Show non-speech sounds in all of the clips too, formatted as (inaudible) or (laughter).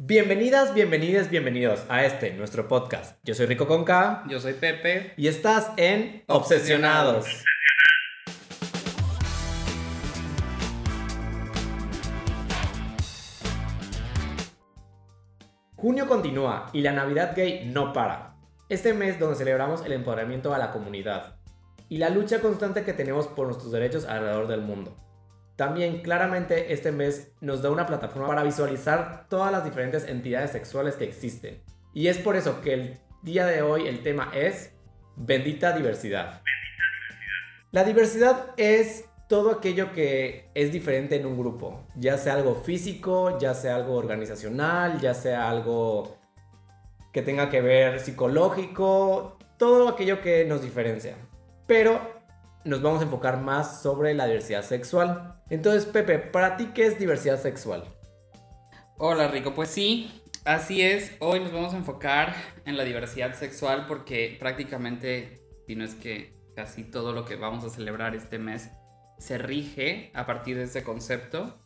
Bienvenidas, bienvenidas, bienvenidos a este, nuestro podcast. Yo soy Rico Conca Yo soy Pepe. y estás en Obsesionados. Junio continúa y la Navidad gay no para. Este mes donde celebramos el empoderamiento a la comunidad y la lucha constante que tenemos por nuestros derechos alrededor del mundo. También claramente este mes nos da una plataforma para visualizar todas las diferentes entidades sexuales que existen. Y es por eso que el día de hoy el tema es bendita diversidad. La diversidad es todo aquello que es diferente en un grupo, ya sea algo físico, ya sea algo organizacional, ya sea algo que tenga que ver psicológico, todo aquello que nos diferencia. Pero nos vamos a enfocar más sobre la diversidad sexual. Entonces, Pepe, ¿para ti qué es diversidad sexual? Hola Rico, pues sí, así es. Hoy nos vamos a enfocar en la diversidad sexual porque prácticamente, si no es que casi todo lo que vamos a celebrar este mes se rige a partir de ese concepto.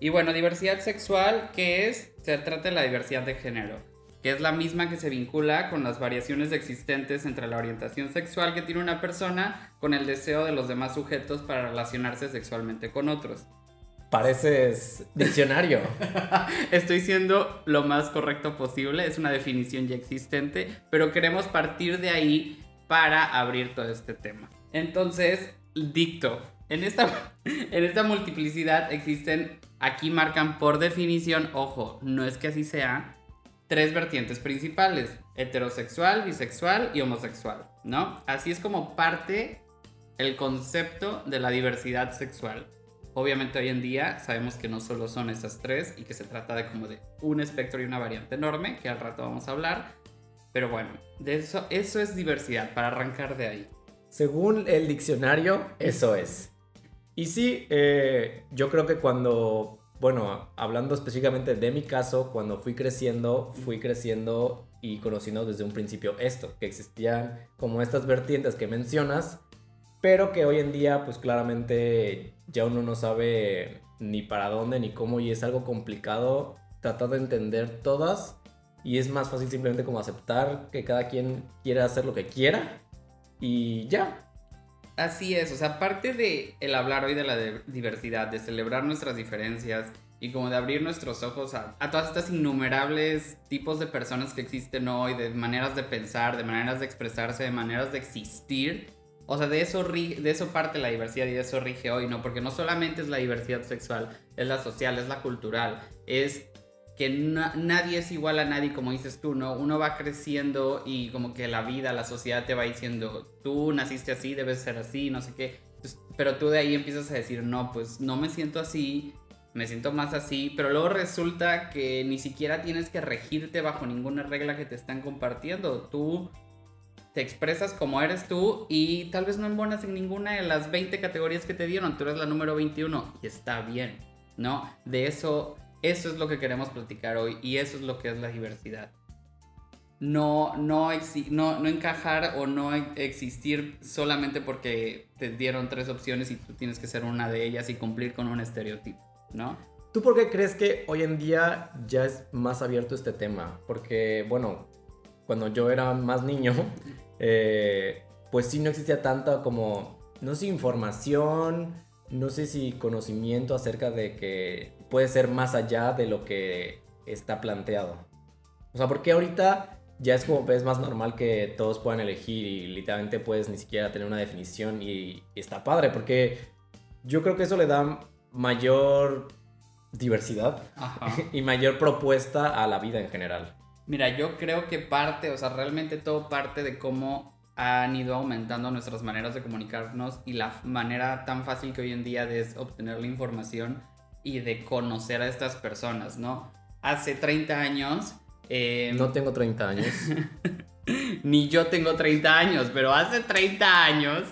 Y bueno, diversidad sexual, ¿qué es? Se trata de la diversidad de género, que es la misma que se vincula con las variaciones existentes entre la orientación sexual que tiene una persona con el deseo de los demás sujetos para relacionarse sexualmente con otros. Pareces diccionario. (laughs) Estoy siendo lo más correcto posible, es una definición ya existente, pero queremos partir de ahí para abrir todo este tema. Entonces, dicto, en esta, (laughs) en esta multiplicidad existen, aquí marcan por definición, ojo, no es que así sea, tres vertientes principales, heterosexual, bisexual y homosexual, ¿no? Así es como parte el concepto de la diversidad sexual. Obviamente hoy en día sabemos que no solo son esas tres y que se trata de como de un espectro y una variante enorme, que al rato vamos a hablar. Pero bueno, de eso, eso es diversidad, para arrancar de ahí. Según el diccionario, eso es. Y sí, eh, yo creo que cuando, bueno, hablando específicamente de mi caso, cuando fui creciendo, fui creciendo y conociendo desde un principio esto, que existían como estas vertientes que mencionas, pero que hoy en día pues claramente ya uno no sabe ni para dónde ni cómo y es algo complicado tratar de entender todas y es más fácil simplemente como aceptar que cada quien quiera hacer lo que quiera y ya, Así es, o sea, aparte de el hablar hoy de la diversidad, de celebrar nuestras diferencias y como de abrir nuestros ojos a, todas estas innumerables tipos de personas que existen hoy, de maneras de pensar, de maneras de expresarse, de maneras de existir. O sea, de eso, de eso parte la diversidad y de eso rige hoy, ¿no? Porque no solamente es la diversidad sexual, es la social, es la cultural, es que na- nadie es igual a nadie, como dices tú, ¿no? Uno va creciendo y como que la vida, la sociedad te va diciendo, tú naciste así, debes ser así, no sé qué. Entonces, pero tú de ahí empiezas a decir, no, pues no me siento así, me siento más así, pero luego resulta que ni siquiera tienes que regirte bajo ninguna regla que te están compartiendo. Tú te expresas como eres tú y tal vez no embonas en ninguna de las 20 categorías que te dieron, tú eres la número 21 y está bien, ¿no? De eso, eso es lo que queremos platicar hoy y eso es lo que es la diversidad. No, no, no, no encajar o no existir solamente porque te dieron tres opciones y tú tienes que ser una de ellas y cumplir con un estereotipo, ¿no? ¿Tú por qué crees que hoy en día ya es más abierto este tema? Porque, bueno, cuando yo era más niño, (laughs) eh, pues sí no existía tanta como, no sé, información, no sé si conocimiento acerca de que puede ser más allá de lo que está planteado. O sea, porque ahorita ya es como es más normal que todos puedan elegir y literalmente puedes ni siquiera tener una definición y, está padre, porque yo creo que eso le da mayor diversidad Ajá. (laughs) y mayor propuesta a la vida en general. Mira, yo creo que parte, o sea, realmente todo parte de cómo han ido aumentando nuestras maneras de comunicarnos y la manera tan fácil que hoy en día es obtener la información y de conocer a estas personas, ¿no? Hace 30 años... eh, No tengo 30 años. (laughs) ni yo tengo 30 años, pero hace 30 años,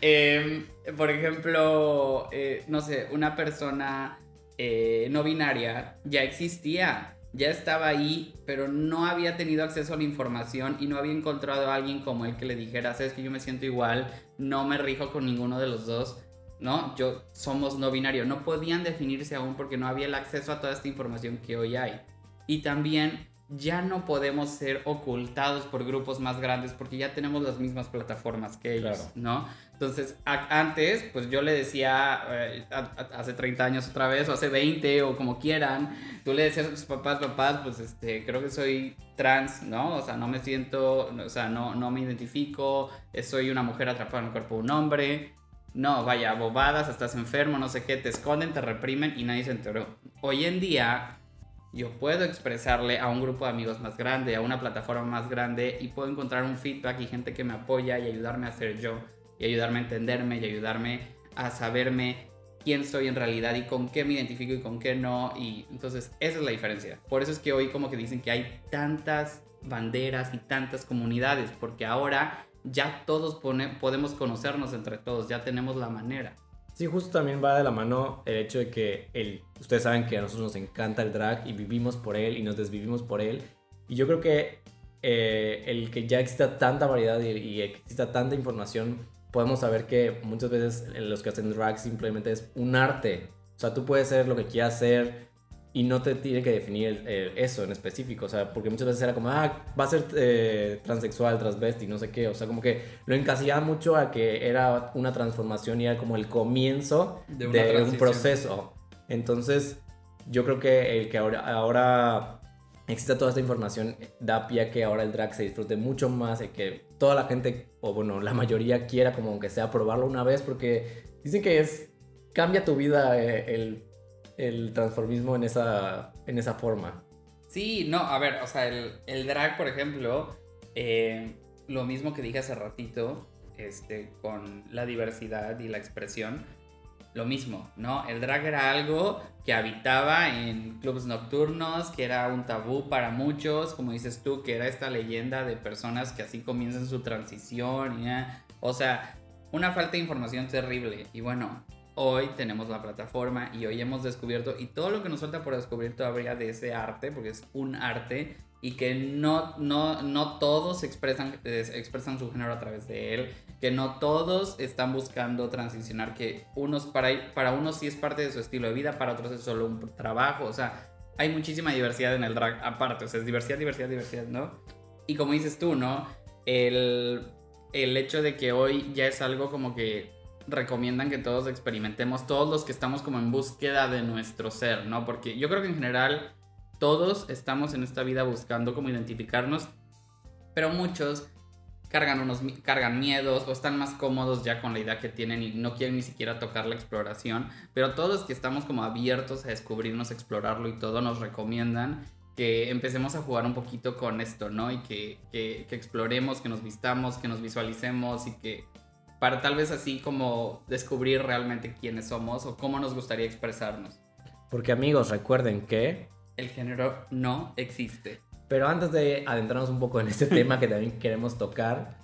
eh, por ejemplo, eh, no sé, una persona eh, no binaria ya existía, ya estaba ahí, pero no había tenido acceso a la información y no había encontrado a alguien como él que le dijera, sabes que yo me siento igual, no me rijo con ninguno de los dos. ¿No? Yo somos no binario. No podían definirse aún porque no había el acceso a toda esta información que hoy hay. Y también ya no podemos ser ocultados por grupos más grandes porque ya tenemos las mismas plataformas que ellos, ¿no? Entonces, antes, pues yo le decía, eh, hace 30 años otra vez, o hace 20, o como quieran, tú le decías a tus papás, papás, pues este, creo que soy trans, ¿no? O sea, no me siento, o sea, no, no me identifico, eh, soy una mujer atrapada en el cuerpo de un hombre. No, vaya, bobadas, estás enfermo, no sé qué, te esconden, te reprimen y nadie se enteró. Hoy en día, yo puedo expresarle a un grupo de amigos más grande, a una plataforma más grande y puedo encontrar un feedback y gente que me apoya y ayudarme a ser yo y ayudarme a entenderme y ayudarme a saberme quién soy en realidad y con qué me identifico y con qué no y entonces esa es la diferencia. Por eso es que hoy como que dicen que hay tantas banderas y tantas comunidades porque ahora ya todos podemos conocernos entre todos, ya tenemos la manera. Sí, justo también va de la mano el hecho de que el, ustedes saben que a nosotros nos encanta el drag y vivimos por él y nos desvivimos por él. Y yo creo que eh, el que ya exista tanta variedad y, y exista tanta información, podemos saber que muchas veces los que hacen drag simplemente es un arte. O sea, tú puedes ser lo que quieras ser, y no te tiene que definir eso en específico, o sea, porque muchas veces era como, ah, va a ser eh, transexual, transvesti, no sé qué, o sea, como que lo encasillaba mucho a que era una transformación y era como el comienzo de, un proceso. Entonces, yo creo que el que ahora, ahora exista toda esta información da pie a que ahora el drag se disfrute mucho más y que toda la gente, o bueno, la mayoría quiera como aunque sea probarlo una vez, porque dicen que es, cambia tu vida eh, el el transformismo en esa, en esa forma. Sí, no, a ver, o sea, el, drag, por ejemplo, eh, lo mismo que dije hace ratito, este, con la diversidad y la expresión, lo mismo, ¿no? El drag era algo que habitaba en clubes nocturnos, que era un tabú para muchos, como dices tú, que era esta leyenda de personas que así comienzan su transición, ¿ya? o sea, una falta de información terrible. Y bueno, hoy tenemos la plataforma y hoy hemos descubierto, y todo lo que nos falta por descubrir todavía de ese arte, porque es un arte, y que no, no, no todos expresan, expresan su género a través de él, que no todos están buscando transicionar, que unos para, para unos sí es parte de su estilo de vida, para otros es solo un trabajo, o sea, hay muchísima diversidad en el drag aparte, o sea, es diversidad, diversidad, diversidad, ¿no? Y como dices tú, ¿no? El, el hecho de que hoy ya es algo como que recomiendan que todos experimentemos, todos los que estamos como en búsqueda de nuestro ser, ¿no? Porque yo creo que en general todos estamos en esta vida buscando como identificarnos, pero muchos cargan unos cargan miedos o están más cómodos ya con la idea que tienen y no quieren ni siquiera tocar la exploración, pero todos los que estamos como abiertos a descubrirnos, explorarlo y todo nos recomiendan que empecemos a jugar un poquito con esto, ¿no? Y que, que, que exploremos, que nos vistamos, que nos visualicemos y que para tal vez así como descubrir realmente quiénes somos o cómo nos gustaría expresarnos. Porque amigos, recuerden que... El género no existe. Pero antes de adentrarnos un poco en este tema que también queremos tocar,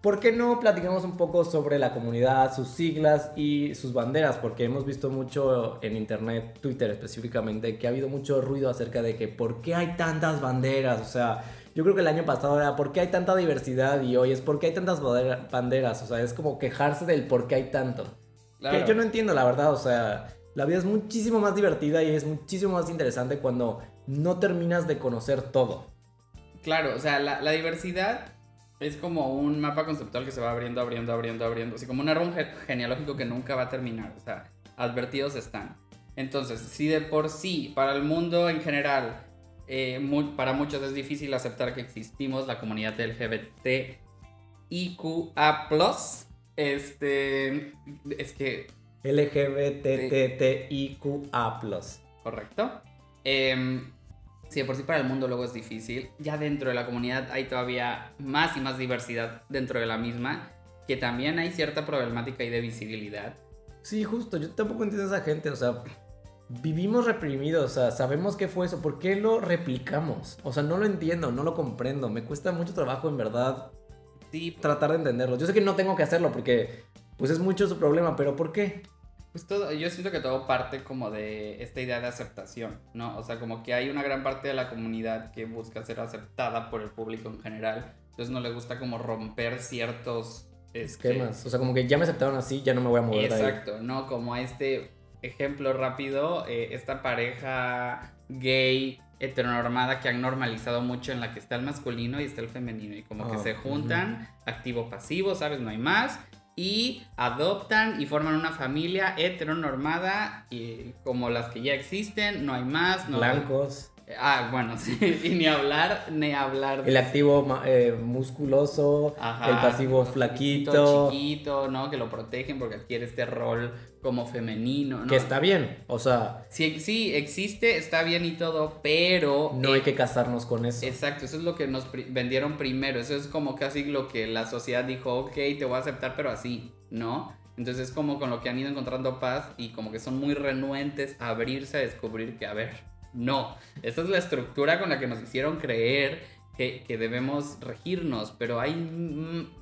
¿por qué no platicamos un poco sobre la comunidad, sus siglas y sus banderas? Porque hemos visto mucho en internet, Twitter específicamente, que ha habido mucho ruido acerca de que por qué hay tantas banderas, o sea, yo creo que el año pasado era ¿por qué hay tanta diversidad? Y hoy es ¿por qué hay tantas banderas? O sea, es como quejarse del por qué hay tanto. Que yo no entiendo, la verdad. O sea, la vida es muchísimo más divertida y es muchísimo más interesante cuando no terminas de conocer todo. Claro, o sea, la, la diversidad es como un mapa conceptual que se va abriendo, abriendo, abriendo, abriendo. Así como un árbol genealógico que nunca va a terminar. O sea, advertidos están. Entonces, si de por sí, para el mundo en general, eh, para muchos es difícil aceptar que existimos, la comunidad LGBT IQA+, este, es que... LGBTTIQA+. Correcto. Eh, si de por sí para el mundo luego es difícil, ya dentro de la comunidad hay todavía más y más diversidad dentro de la misma, que también hay cierta problemática y de visibilidad. Sí, justo, yo tampoco entiendo a esa gente, o sea, vivimos reprimidos, o sea, sabemos qué fue eso, ¿por qué lo replicamos? O sea, no lo entiendo, no lo comprendo, me cuesta mucho trabajo en verdad sí. tratar de entenderlo. Yo sé que no tengo que hacerlo porque pues es mucho su problema, pero ¿por qué? Pues todo, yo siento que todo parte como de esta idea de aceptación, ¿no? O sea, como que hay una gran parte de la comunidad que busca ser aceptada por el público en general, entonces no le gusta como romper ciertos este, esquemas. O sea, como que ya me aceptaron así, ya no me voy a mover. Exacto, ¿no? Como a este ejemplo rápido, eh, esta pareja gay heteronormada que han normalizado mucho en la que está el masculino y está el femenino y como que se juntan, activo pasivo, ¿sabes? No hay más y adoptan y forman una familia heteronormada y como las que ya existen, no hay más, no Blancos. Ah, bueno, (laughs) sí, y ni hablar, ni hablar de El activo eh, musculoso, Ajá, el pasivo flaquito, chiquito, ¿no? Que lo protegen porque adquiere este rol como femenino, ¿no? que está bien. O sea, Sí, sí, existe, está bien y todo, pero... no eh, hay que casarnos con eso. Exacto, eso es lo que nos pri- vendieron primero, eso es como casi lo que la sociedad dijo, ok, te voy a aceptar, pero así, ¿no? Entonces es como con lo que han ido encontrando paz y como que son muy renuentes a abrirse a descubrir que, a ver, no, esta es la estructura con la que nos hicieron creer que, que debemos regirnos, pero hay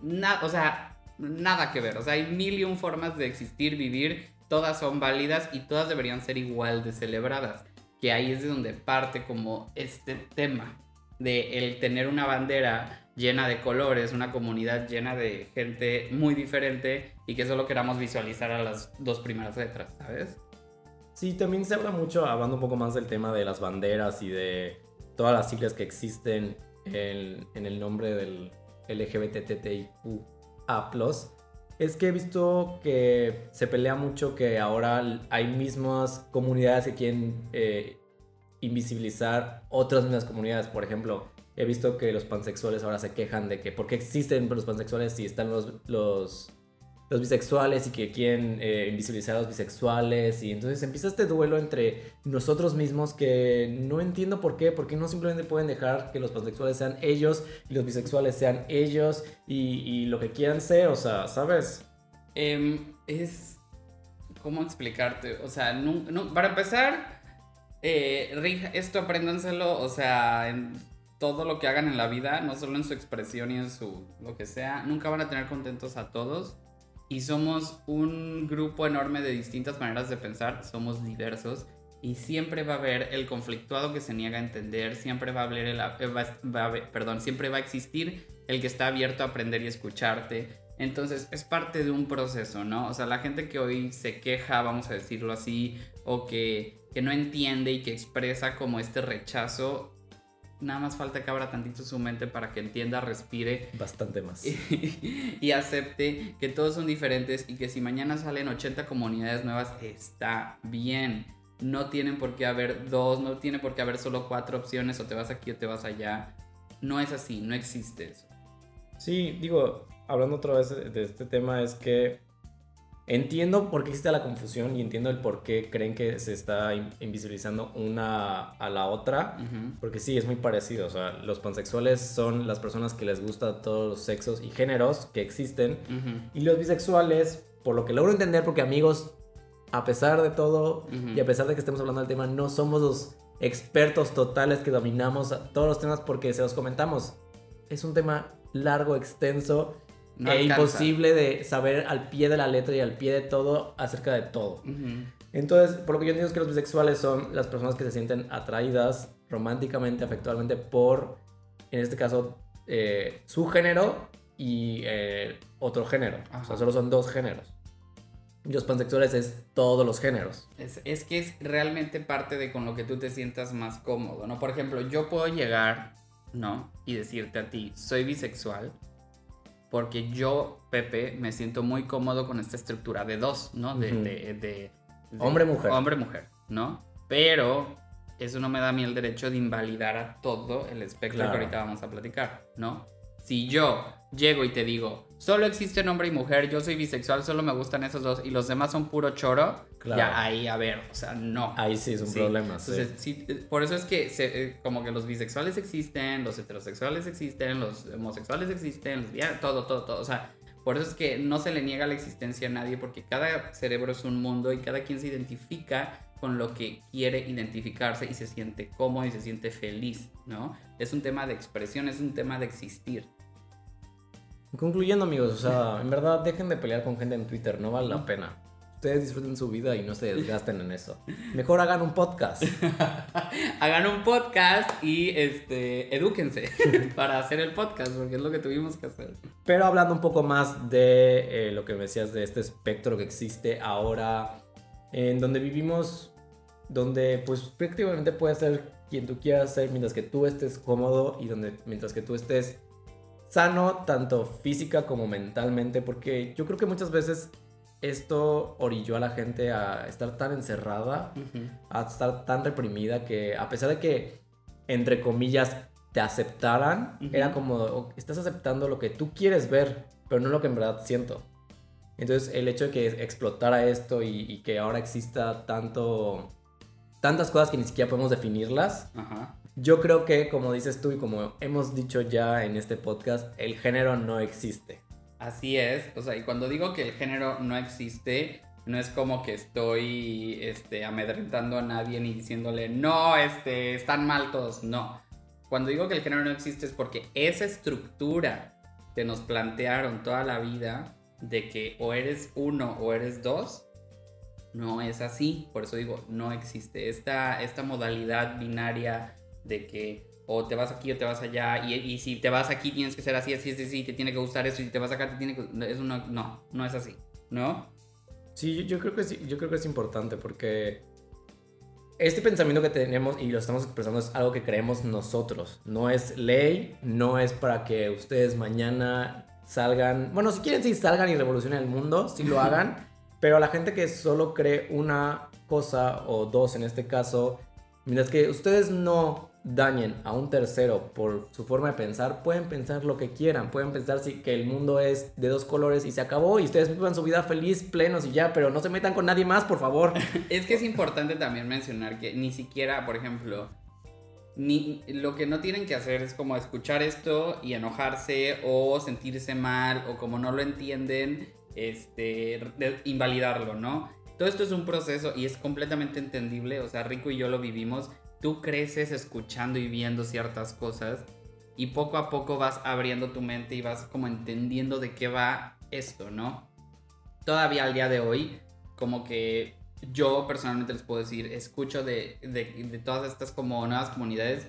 nada, o sea, nada que ver, o sea, hay mil y un formas de existir, vivir, todas son válidas y todas deberían ser igual de celebradas, que ahí es de donde parte como este tema de el tener una bandera llena de colores, una comunidad llena de gente muy diferente y que solo queramos visualizar a las dos primeras letras, ¿sabes? Sí, también se habla mucho, hablando un poco más del tema de las banderas y de todas las siglas que existen en, el nombre del LGBTTIQA+. Es que he visto que se pelea mucho que ahora hay mismas comunidades que quieren eh, invisibilizar otras mismas comunidades. Por ejemplo, he visto que los pansexuales ahora se quejan de que por qué existen los pansexuales si están los, los, los bisexuales y que quieren eh, invisibilizar a los bisexuales. Y entonces empieza este duelo entre nosotros mismos que no entiendo por qué, porque no simplemente pueden dejar que los pansexuales sean ellos y los bisexuales sean ellos y, lo que quieran ser, o sea, ¿sabes? Em, es... ¿Cómo explicarte? O sea, nun- para empezar, eh, esto apréndanselo, o sea, en todo lo que hagan en la vida, no solo en su expresión y en su lo que sea, nunca van a tener contentos a todos. Y somos un grupo enorme de distintas maneras de pensar, somos diversos. Y siempre va a haber el conflictuado que se niega a entender, siempre va a haber, el, eh, perdón, siempre va a existir el que está abierto a aprender y escucharte. Entonces es parte de un proceso, ¿no? O sea, la gente que hoy se queja, vamos a decirlo así, o que, que no entiende y que expresa como este rechazo, nada más falta que abra tantito su mente para que entienda, respire Bastante más. (laughs) y acepte que todos son diferentes y que si mañana salen 80 comunidades nuevas, está bien. No tienen por qué haber dos, no tiene por qué haber solo cuatro opciones o te vas aquí o te vas allá. No es así, no existe eso. Sí, digo, hablando otra vez de este tema, es que entiendo por qué existe la confusión y entiendo el por qué creen que se está in- invisibilizando una a la otra. Ujú. Porque sí, es muy parecido. O sea, los pansexuales son las personas que les gusta todos los sexos y géneros que existen. Ujú. Y los bisexuales, por lo que logro entender, porque amigos, a pesar de todo Ujú. y a pesar de que estemos hablando del tema, no somos los expertos totales que dominamos todos los temas porque se los comentamos. Es un tema largo, extenso No e alcanza. imposible de saber al pie de la letra y al pie de todo acerca de todo. Ujú. Entonces, por lo que yo entiendo es que los bisexuales son las personas que se sienten atraídas románticamente, afectivamente por, en este caso, eh, su género y eh, otro género. O sea, Ajá. solo son dos géneros. Y los pansexuales es todos los géneros. Es, es que es realmente parte de con lo que tú te sientas más cómodo, ¿no? Por ejemplo, yo puedo llegar, ¿no? Y decirte a ti, soy bisexual, porque yo, Pepe, me siento muy cómodo con esta estructura de dos, ¿no? De, Ujú. de- de- de- Hombre-mujer. Hombre-mujer, ¿no? Pero eso no me da a mí el derecho de invalidar a todo el espectro Claro. que ahorita vamos a platicar, ¿no? Si yo llego y te digo, solo existen hombre y mujer, yo soy bisexual, solo me gustan esos dos y los demás son puro choro, Claro. ya ahí, a ver, o sea, no. Ahí sí es un Sí. problema. sí. Entonces, sí, eh, por eso es que se- eh, como que los bisexuales existen, los heterosexuales existen, los homosexuales existen, los lesbianas, todo, todo, todo. O sea, por eso es que no se le niega la existencia a nadie porque cada cerebro es un mundo y cada quien se identifica con lo que quiere identificarse y se siente cómodo y se siente feliz, ¿no? Es un tema de expresión, es un tema de existir. Concluyendo, amigos, o sea, en verdad dejen de pelear con gente en Twitter, no vale la pena. Ustedes disfruten su vida y no se desgasten en eso. Mejor hagan un podcast. (laughs) Hagan un podcast y este, edúquense (laughs) para hacer el podcast porque es lo que tuvimos que hacer. Pero hablando un poco más de eh, lo que me decías de este espectro que existe ahora, en donde vivimos, donde pues prácticamente puede ser quien tú quieras ser mientras que tú estés cómodo y donde, mientras que tú estés sano, tanto física como mentalmente, porque yo creo que muchas veces esto orilló a la gente a estar tan encerrada, a estar tan reprimida que a pesar de que, entre comillas, te aceptaran, era como, estás aceptando lo que tú quieres ver, pero no lo que en verdad siento. Entonces el hecho de que explotara esto y, que ahora exista tanto, tantas cosas que ni siquiera podemos definirlas, yo creo que como dices tú y como hemos dicho ya en este podcast, el género no existe. Así es, o sea, y cuando digo que el género no existe, no es como que estoy este, amedrentando a nadie ni diciéndole, no, este, están mal todos, no. Cuando digo que el género no existe es porque esa estructura que nos plantearon toda la vida de que o eres uno o eres dos, no es así. Por eso digo, no existe. Esta, esta modalidad binaria de que o te vas aquí o te vas allá, y, si te vas aquí tienes que ser así, así, así, así, te tiene que gustar eso, y si te vas acá te tiene que... Eso no, no, no es así, ¿no? Sí, yo, creo que sí, yo creo que es importante porque este pensamiento que tenemos y lo estamos expresando es algo que creemos nosotros. No es ley, no es para que ustedes mañana salgan. Bueno, si quieren, sí salgan y revolucionen el mundo, sí lo (laughs) hagan. pero a la gente que solo cree una cosa o dos en este caso, mientras que ustedes no dañen a un tercero por su forma de pensar, pueden pensar lo que quieran, pueden pensar que el mundo es de dos colores y se acabó y ustedes vivan su vida feliz, plenos y ya, pero no se metan con nadie más, por favor. (laughs) es que es importante también mencionar que ni siquiera, por ejemplo, ni, lo que no tienen que hacer es como escuchar esto y enojarse o sentirse mal o como no lo entienden, este, invalidarlo, ¿no? Todo esto es un proceso y es completamente entendible, o sea, Rico y yo lo vivimos tú creces escuchando y viendo ciertas cosas y poco a poco vas abriendo tu mente y vas como entendiendo de qué va esto, ¿no? Todavía al día de hoy, como que yo personalmente les puedo decir, escucho de, de, todas estas como nuevas comunidades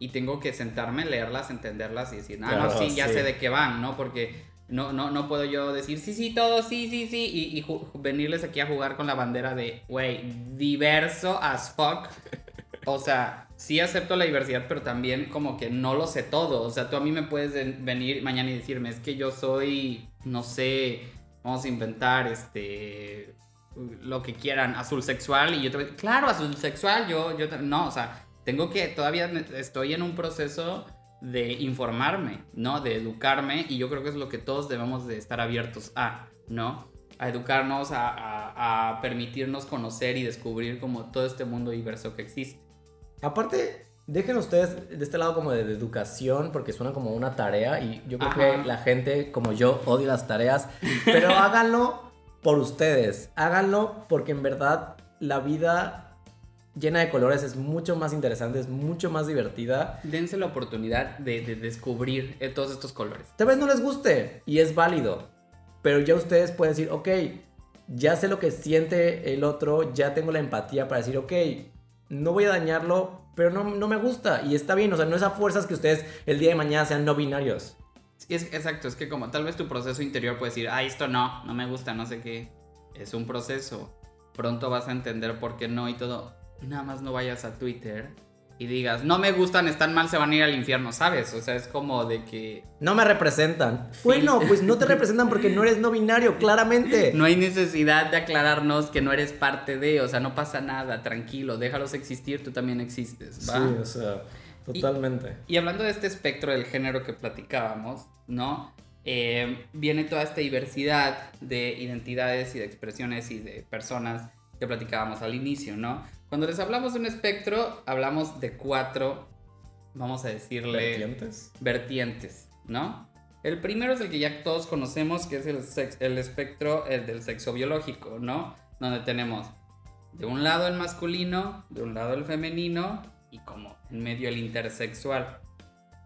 y tengo que sentarme, leerlas, entenderlas y decir, ah, no, sí, ya sé de qué van, ¿no? Porque no, no, no puedo yo decir, sí, sí, todo, sí, sí, sí, y, y venirles aquí a jugar con la bandera de, güey, diverso as fuck. O sea, sí acepto la diversidad, pero también como que no lo sé todo. O sea, tú a mí me puedes venir mañana y decirme, es que yo soy, no sé, vamos a inventar este lo que quieran, azul sexual y yo te voy claro, azul sexual, yo, yo, no, o sea, tengo que, todavía estoy en un proceso de informarme, ¿no? De educarme y yo creo que es lo que todos debemos de estar abiertos a, ¿no? A educarnos, a, a, a permitirnos conocer y descubrir como todo este mundo diverso que existe. Aparte, dejen ustedes de este lado como de, educación, porque suena como una tarea y yo creo que la gente como yo odia las tareas, pero (laughs) háganlo por ustedes, háganlo porque en verdad la vida llena de colores es mucho más interesante, es mucho más divertida. Dense la oportunidad de, de descubrir eh, todos estos colores. Tal vez no les guste y es válido, pero ya ustedes pueden decir, ok, ya sé lo que siente el otro, ya tengo la empatía para decir, ok, no voy a dañarlo, pero no, me gusta. Y está bien, o sea, no es a fuerzas que ustedes el día de mañana sean no binarios. Es, exacto, es que como tal vez tu proceso interior puede decir, ah, esto no, no me gusta, no sé qué. Es un proceso. Pronto vas a entender por qué no y todo. Nada más no vayas a Twitter y digas, no me gustan, están mal, se van a ir al infierno, ¿sabes? O sea, es como de que... No me representan. Bueno, pues no te representan porque no eres no binario, claramente. No hay necesidad de aclararnos que no eres parte de, o sea, no pasa nada, tranquilo, déjalos existir, tú también existes, ¿va? Sí, o sea, totalmente. Y, hablando de este espectro del género que platicábamos, ¿no? Eh, viene toda esta diversidad de identidades y de expresiones y de personas que platicábamos al inicio, ¿no? Cuando les hablamos de un espectro, hablamos de cuatro, vamos a decirle... Vertientes. Vertientes, ¿no? El primero es el que ya todos conocemos, que es el, el espectro el del sexo biológico, ¿no? Donde tenemos de un lado el masculino, de un lado el femenino y como en medio el intersexual,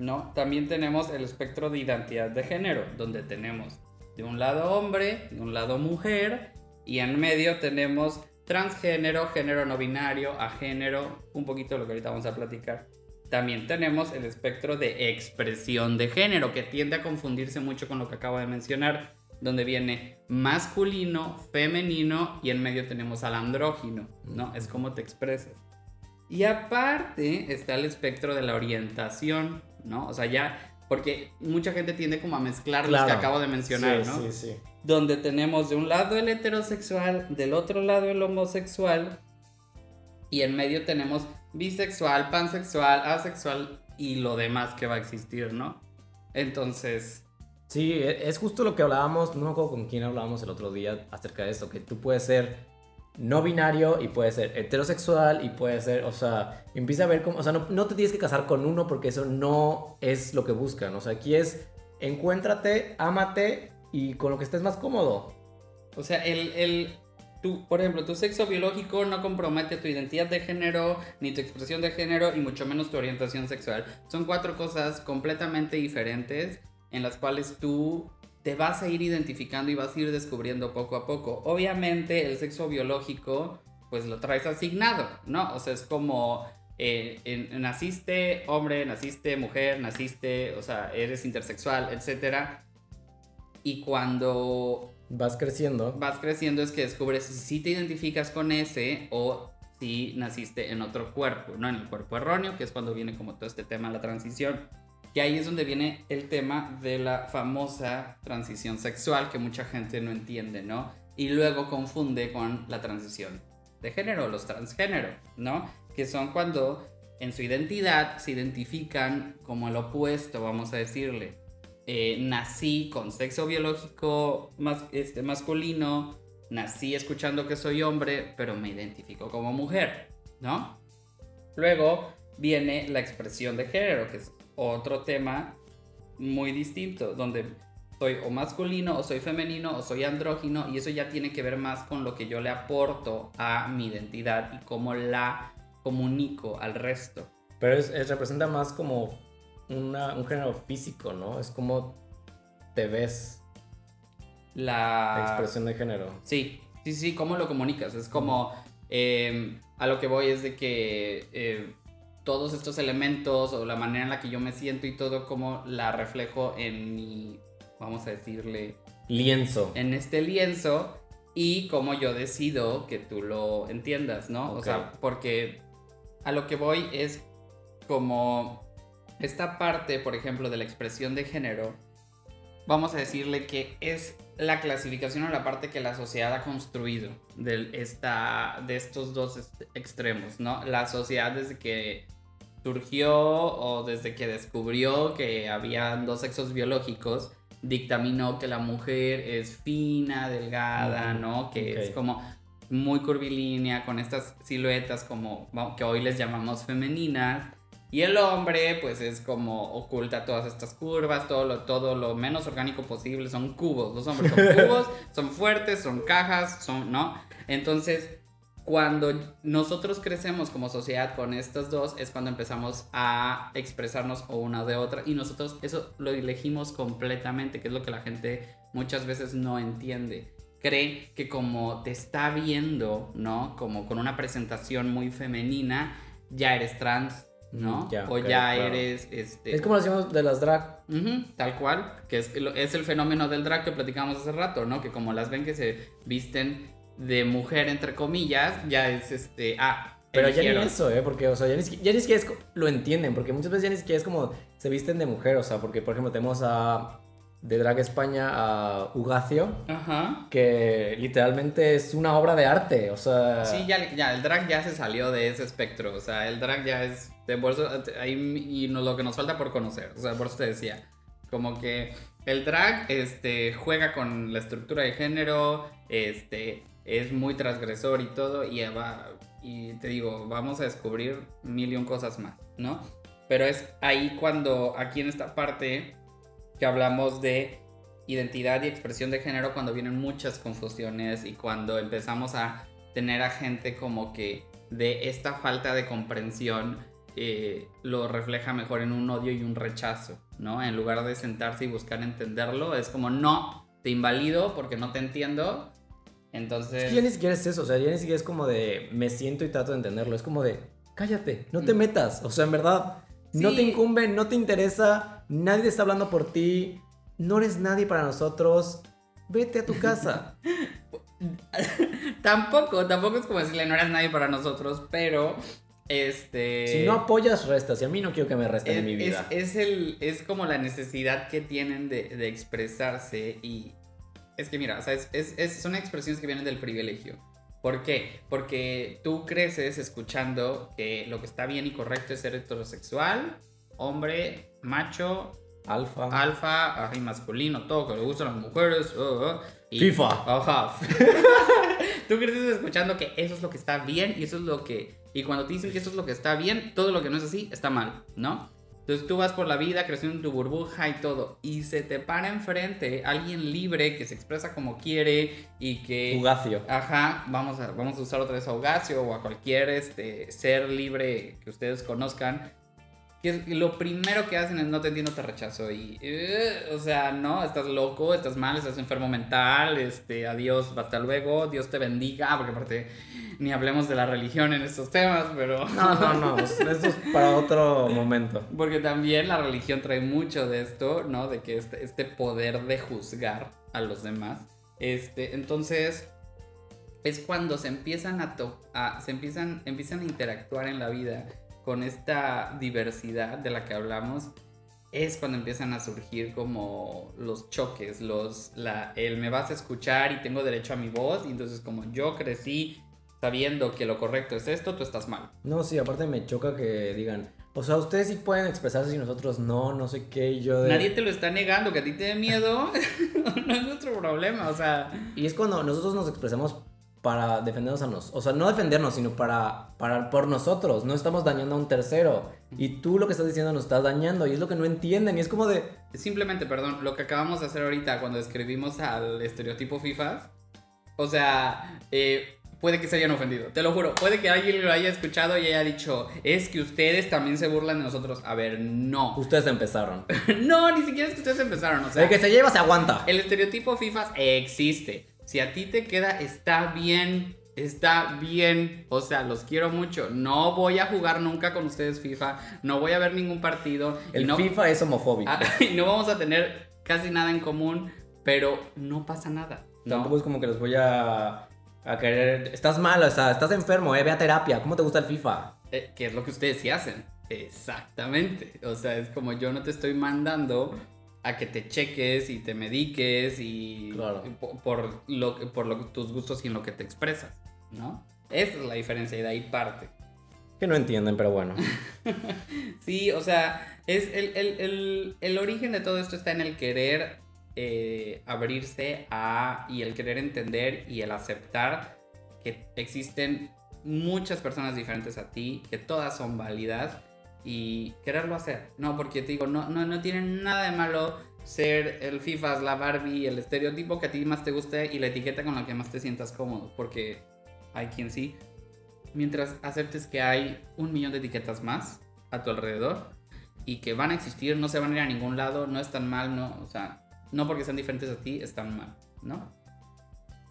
¿no? También tenemos el espectro de identidad de género, donde tenemos de un lado hombre, de un lado mujer y en medio tenemos transgénero, género no binario, a género, un poquito de lo que ahorita vamos a platicar. También tenemos el espectro de expresión de género, que tiende a confundirse mucho con lo que acabo de mencionar, donde viene masculino, femenino y en medio tenemos al andrógino, ¿no? Es como te expresas. Y aparte está el espectro de la orientación, ¿no? O sea, ya, porque mucha gente tiende como a mezclar los que acabo de mencionar, sí, ¿no? Sí, sí. Donde tenemos de un lado el heterosexual, del otro lado el homosexual, y en medio tenemos bisexual, pansexual, asexual y lo demás que va a existir, ¿no? Entonces... Sí, e, es justo lo que hablábamos, no me acuerdo con quién hablábamos el otro día acerca de esto, que tú puedes ser no binario y puedes ser heterosexual y puedes ser, o sea, empieza a ver cómo, o sea, no, te tienes que casar con uno porque eso no es lo que buscan, o sea, aquí es encuéntrate, ámate y con lo que estés más cómodo. O sea, el, el, por ejemplo, tu sexo biológico no compromete tu identidad de género, ni tu expresión de género, y mucho menos tu orientación sexual. Son cuatro cosas completamente diferentes en las cuales tú te vas a ir identificando y vas a ir descubriendo poco a poco. Obviamente el sexo biológico pues lo traes asignado, ¿no? O sea, es como eh, naciste hombre, naciste mujer, naciste, o sea, eres intersexual, etc. Y cuando vas creciendo. Vas creciendo es que descubres si te identificas con ese o si naciste en otro cuerpo, ¿no? En el cuerpo erróneo, que es cuando viene como todo este tema de la transición. Y ahí es donde viene el tema de la famosa transición sexual que mucha gente no entiende, ¿no? Y luego confunde con la transición de género, los transgénero, ¿no? Que son cuando en su identidad se identifican como el opuesto, vamos a decirle. Eh, nací con sexo biológico este, masculino, nací escuchando que soy hombre, pero me identifico como mujer, ¿no? Luego viene la expresión de género, que es otro tema muy distinto, donde soy o masculino o soy femenino o soy andrógino y eso ya tiene que ver más con lo que yo le aporto a mi identidad y cómo la comunico al resto. Pero es representa más como un género físico, ¿no? Es como te ves. La expresión de género. Sí, sí, sí, cómo lo comunicas. Es como. Em, a lo que voy es de que eh, todos estos elementos o la manera en la que yo me siento y todo, como la reflejo en mi. Vamos a decirle. Lienzo. En este lienzo y cómo yo decido que tú lo entiendas, ¿no? O sea, porque a lo que voy es como esta parte, por ejemplo, de la expresión de género, vamos a decirle que es la clasificación o la parte que la sociedad ha construido de, esta, de estos dos extremos, ¿no? La sociedad desde que surgió o desde que descubrió que había dos sexos biológicos, dictaminó que la mujer es fina, delgada, ¿no? Que es como muy curvilínea, con estas siluetas como que hoy les llamamos femeninas y el hombre, pues es como oculta todas estas curvas, todo lo, todo lo menos orgánico posible, son cubos. Los hombres son (laughs) cubos, son fuertes, son cajas, son, ¿no? Entonces, cuando nosotros crecemos como sociedad con estos dos, es cuando empezamos a expresarnos o una de otra. Y nosotros eso lo elegimos completamente, que es lo que la gente muchas veces no entiende. Cree que como te está viendo, ¿no? Como con una presentación muy femenina, ya eres trans, ¿no? o ya eres... Este... Es como lo decimos de las drag. tal cual, que es, es el fenómeno del drag que platicábamos hace rato, ¿no? Que como las ven que se visten de mujer, entre comillas, ya es este... Ah, pero ya ni eso, ¿eh? Porque, o sea, ya ni, ya ni siquiera es, lo entienden, porque muchas veces ya ni siquiera es como se visten de mujer, o sea, porque, por ejemplo, tenemos a de Drag España a Ugacio, Ajá. que literalmente es una obra de arte, o sea... Sí, ya, ya, el drag ya se salió de ese espectro, o sea, el drag ya es... De, por ahí, y lo que nos falta por conocer, o sea, por eso te decía, como que el drag este, juega con la estructura de género, este, es muy transgresor y todo, y, va, y te digo, vamos a descubrir mil cosas más, ¿no? Pero es ahí cuando, aquí en esta parte que hablamos de identidad y expresión de género cuando vienen muchas confusiones y cuando empezamos a tener a gente como que de esta falta de comprensión eh, lo refleja mejor en un odio y un rechazo, ¿no? En lugar de sentarse y buscar entenderlo, es como, no, te invalido porque no te entiendo. Entonces... Es que ya ni siquiera es eso, o sea, ya ni siquiera es como de me siento y trato de entenderlo, es como de cállate, no te mm. metas, o sea, en verdad, no te incumbe, no te interesa, nadie te está hablando por ti, no eres nadie para nosotros, vete a tu casa. (laughs) tampoco, tampoco es como decirle no eres nadie para nosotros, pero Este. Si no apoyas, restas. Y a mí no quiero que me resten es, en mi vida. Es, es el, es como la necesidad que tienen de, de expresarse y es que mira, o sea, es, es, es- son expresiones que vienen del privilegio. ¿Por qué? Porque tú creces escuchando que lo que está bien y correcto es ser heterosexual, hombre, macho, Alfa. alfa, ay, masculino, todo, que le gustan las mujeres. oh, oh, y- FIFA. Ajá. (laughs) Tú creces escuchando que eso es lo que está bien y eso es lo que... Y cuando te dicen que eso es lo que está bien, todo lo que no es así está mal, ¿no? Entonces tú vas por la vida creciendo en tu burbuja y todo, y se te para enfrente alguien libre que se expresa como quiere y que... Fugacio. Ajá, vamos a, vamos a usar otra vez a Hogacio o a cualquier este, ser libre que ustedes conozcan. Que lo primero que hacen es no te entiendo, te rechazo. Y, eh, o sea, no, estás loco, estás mal, estás enfermo mental, este, adiós, hasta luego, Dios te bendiga. Porque aparte, ni hablemos de la religión en estos temas, pero. No, no, no. (laughs) Esto es para otro momento. Porque también la religión trae mucho de esto, ¿no? De que este, este poder de juzgar a los demás. Este, entonces, es cuando se empiezan a, to- a- se empiezan, empiezan a interactuar en la vida con esta diversidad de la que hablamos. Es cuando empiezan a surgir como los choques, los, la, el me vas a escuchar y tengo derecho a mi voz. Y entonces como yo crecí sabiendo que lo correcto es esto, tú estás mal. No, sí, aparte me choca que digan, o sea, ustedes sí pueden expresarse y nosotros no, no sé qué, y yo de... Nadie te lo está negando, que a ti te dé miedo, (laughs) no es nuestro problema, o sea, Y es cuando nosotros nos expresamos para defendernos a nosotros, o sea, no defendernos, sino para, para por nosotros, no estamos dañando a un tercero. Y tú lo que estás diciendo nos estás dañando y es lo que no entienden y es como de... simplemente, perdón, lo que acabamos de hacer ahorita cuando escribimos al estereotipo FIFA, o sea, eh, puede que se hayan ofendido, te lo juro, puede que alguien lo haya escuchado y haya dicho, es que ustedes también se burlan de nosotros. A ver, no, Ustedes empezaron. (laughs) no, ni siquiera es que ustedes empezaron, o sea, El que se lleva se aguanta. El estereotipo FIFA existe. Si a ti te queda, está bien. Está bien. O sea, los quiero mucho. No voy a jugar nunca con ustedes FIFA. No voy a ver ningún partido. El no, FIFA es homofóbico. Ah, (laughs) y no vamos a tener casi nada en común. Pero no pasa nada. ¿no? Tampoco es como que los voy a, a querer... Estás mal, o sea, estás enfermo, eh, ve a terapia. ¿Cómo te gusta el FIFA? Eh, que es lo que ustedes sí hacen. Exactamente. O sea, es como yo no te estoy mandando a que te cheques y te mediques y Claro. por, lo, por lo- tus gustos y en lo que te expresas, ¿no? Esa es la diferencia y de ahí parte. Que no entienden, pero bueno. (laughs) Sí, o sea, es el, el- el- el origen de todo esto está en el querer eh, abrirse a y el querer entender y el aceptar que existen muchas personas diferentes a ti, que todas son válidas y quererlo hacer. No, porque te digo, no, no, no tiene nada de malo ser el FIFA, la Barbie, el estereotipo que a ti más te guste y la etiqueta con la que más te sientas cómodo, porque hay quien sí. Mientras aceptes que hay un millón de etiquetas más a tu alrededor y que van a existir, no se van a ir a ningún lado, no están mal, no, o sea, no porque sean diferentes a ti, están mal, ¿no?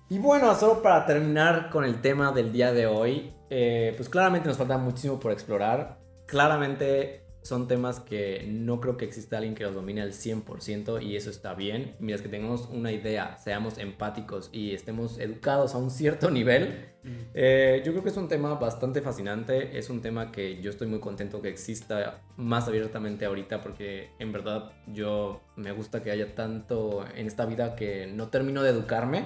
Y bueno, solo para terminar con el tema del día de hoy, eh, pues claramente nos falta muchísimo por explorar. Claramente son temas que no creo que exista alguien que los domine al 100% y eso está bien. Mientras que tengamos una idea, seamos empáticos y estemos educados a un cierto nivel, eh, yo creo que es un tema bastante fascinante. Es un tema que yo estoy muy contento que exista más abiertamente ahorita porque en verdad yo me gusta que haya tanto en esta vida que no termino de educarme.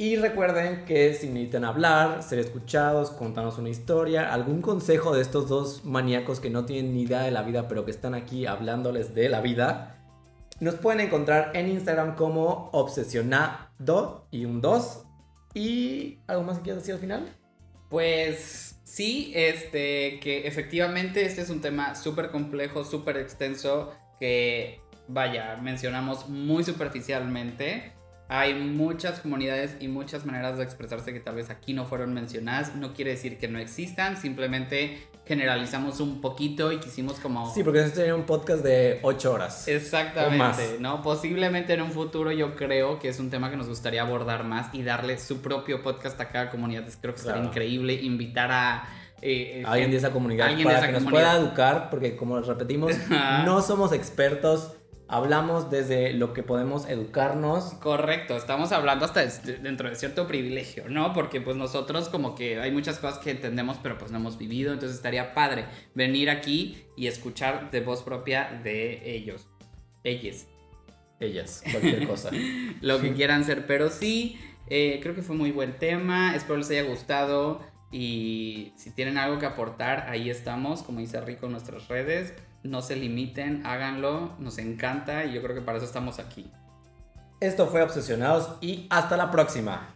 Y recuerden que si necesitan hablar, ser escuchados, contarnos una historia, algún consejo de estos dos maníacos que no tienen ni idea de la vida, pero que están aquí hablándoles de la vida, nos pueden encontrar en Instagram como obsesionado y un 2. ¿Y algo más que quieras decir al final? Pues sí, este, que efectivamente este es un tema súper complejo, súper extenso, que vaya, mencionamos muy superficialmente. Hay muchas comunidades y muchas maneras de expresarse que tal vez aquí no fueron mencionadas. No quiere decir que no existan, simplemente generalizamos un poquito y quisimos como... Sí, porque este sería un podcast de 8 horas. O más. Exactamente, ¿no? Posiblemente en un futuro yo creo que es un tema que nos gustaría abordar más y darle su propio podcast a cada comunidad. Creo que sería Claro. increíble invitar a... eh, alguien de esa comunidad alguien de para esa que nos pueda educar, porque como repetimos, (laughs) Ajá. no somos expertos, hablamos desde lo que podemos educarnos. Correcto, estamos hablando hasta dentro de cierto privilegio, ¿no? Porque pues nosotros como que hay muchas cosas que entendemos pero pues no hemos vivido, entonces estaría padre venir aquí y escuchar de voz propia de ellos, ellas. Ellas, cualquier cosa. (laughs) lo que quieran ser, pero sí, eh, creo que fue muy buen tema, espero les haya gustado y si tienen algo que aportar, ahí estamos, como dice Rico en nuestras redes no se limiten, háganlo, nos encanta y yo creo que para eso estamos aquí. Esto fue Obsesionados y hasta la próxima.